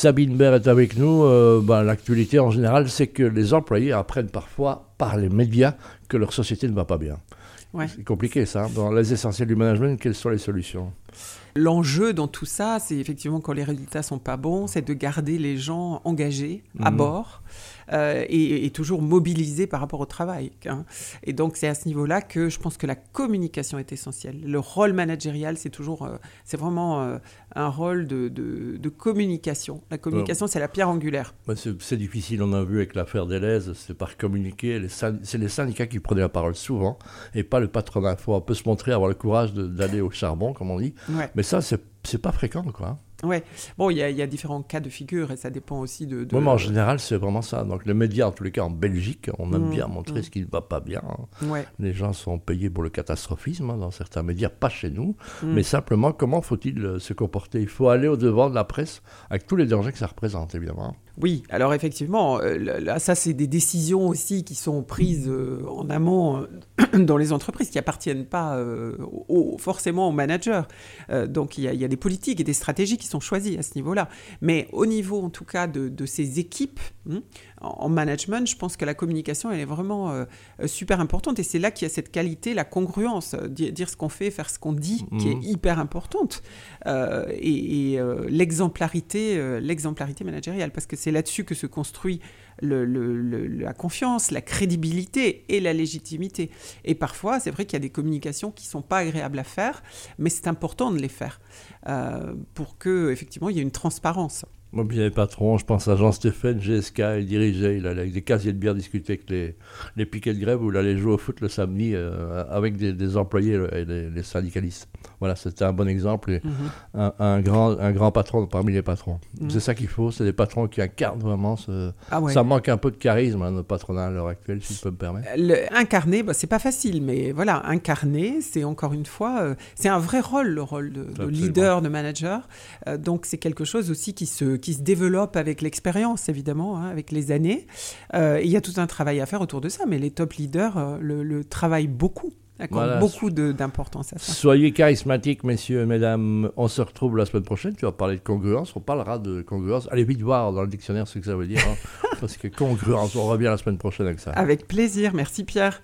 Sabine Baird est avec nous. Euh, ben, L'actualité en général, c'est que les employés apprennent parfois par les médias que leur société ne va pas bien. C'est compliqué ça. Hein. Dans les essentiels du management, quelles sont les solutions? L'enjeu dans tout ça, c'est effectivement quand les résultats sont pas bons, c'est de garder les gens engagés à mhm. bord euh, et, toujours mobilisés par rapport au travail. Hein. Et donc c'est à ce niveau-là que je pense que la communication est essentielle. Le rôle managérial, c'est toujours, euh, c'est vraiment euh, un rôle de, de, communication. La communication, c'est la pierre angulaire. c'est difficile, on a vu avec l'affaire Deleuze, c'est par communiquer. C'est les syndicats qui prenaient la parole souvent et pas le patronat. Il faut un peu se montrer, avoir le courage d'aller au charbon, comme on dit. Mais ça, c'est pas fréquent, quoi. Ouais. Bon, il y, a différents cas de figure et ça dépend aussi de. Moi, en général, c'est vraiment ça. Donc, les médias, en tous les cas, en Belgique, on aime mm. bien montrer mm. ce qui ne va pas bien. Ouais. Les gens sont payés pour le catastrophisme hein, dans certains médias, pas chez nous. Mm. Mais simplement, comment faut-il euh, se comporter? Il faut aller au-devant de la presse avec tous les dangers que ça représente, évidemment. Oui, alors effectivement, euh, là, ça, c'est des décisions aussi qui sont prises euh, en amont dans les entreprises qui appartiennent pas forcément aux managers. donc, il y, y, a des politiques et des stratégies qui sont choisis à ce niveau-là. Mais au niveau, en tout cas, de, ces équipes, hein, en, management, je pense que la communication, elle est vraiment euh, super importante. Et c'est là qu'il y a cette qualité, la congruence, euh, dire, ce qu'on fait, faire ce qu'on dit, qui est mhm. hyper importante. Euh, et, l'exemplarité, l'exemplarité managériale, parce que c'est là-dessus que se construit la confiance, la crédibilité et la légitimité. Et parfois, c'est vrai qu'il y a des communications qui sont pas agréables à faire, mais c'est important de les faire pour que effectivement il y ait une transparence. Moi, bien les patrons, je pense à Jean-Stéphane GSK, il dirigeait, il allait avec des casiers de bière discuter avec les, les piquets de grève où il allait jouer au foot le samedi euh, avec des, employés et les, syndicalistes. Voilà, c'était un bon exemple et mhm. un, grand, un grand patron parmi les patrons. Mhm. C'est ça qu'il faut, c'est des patrons qui incarnent vraiment ce... Ah ça manque un peu de charisme, hein, notre patronat à l'heure actuelle, si je peux me permettre. Le, incarner, bah, c'est pas facile, mais voilà, incarner, c'est encore une fois, euh, c'est un vrai rôle, le rôle de, leader, de manager. Euh, donc c'est quelque chose aussi qui se qui se développe avec l'expérience, évidemment, hein, avec les années. Euh, il y a tout un travail à faire autour de ça, mais les top leaders euh, le, travaillent beaucoup. beaucoup d'importance à ça. Soyez charismatiques, messieurs et mesdames. On se retrouve la semaine prochaine. Tu vas parler de congruence. On parlera de congruence. Allez vite voir dans le dictionnaire ce que ça veut dire. Hein. parce que congruence, on revient la semaine prochaine avec ça. Avec plaisir. Merci Pierre.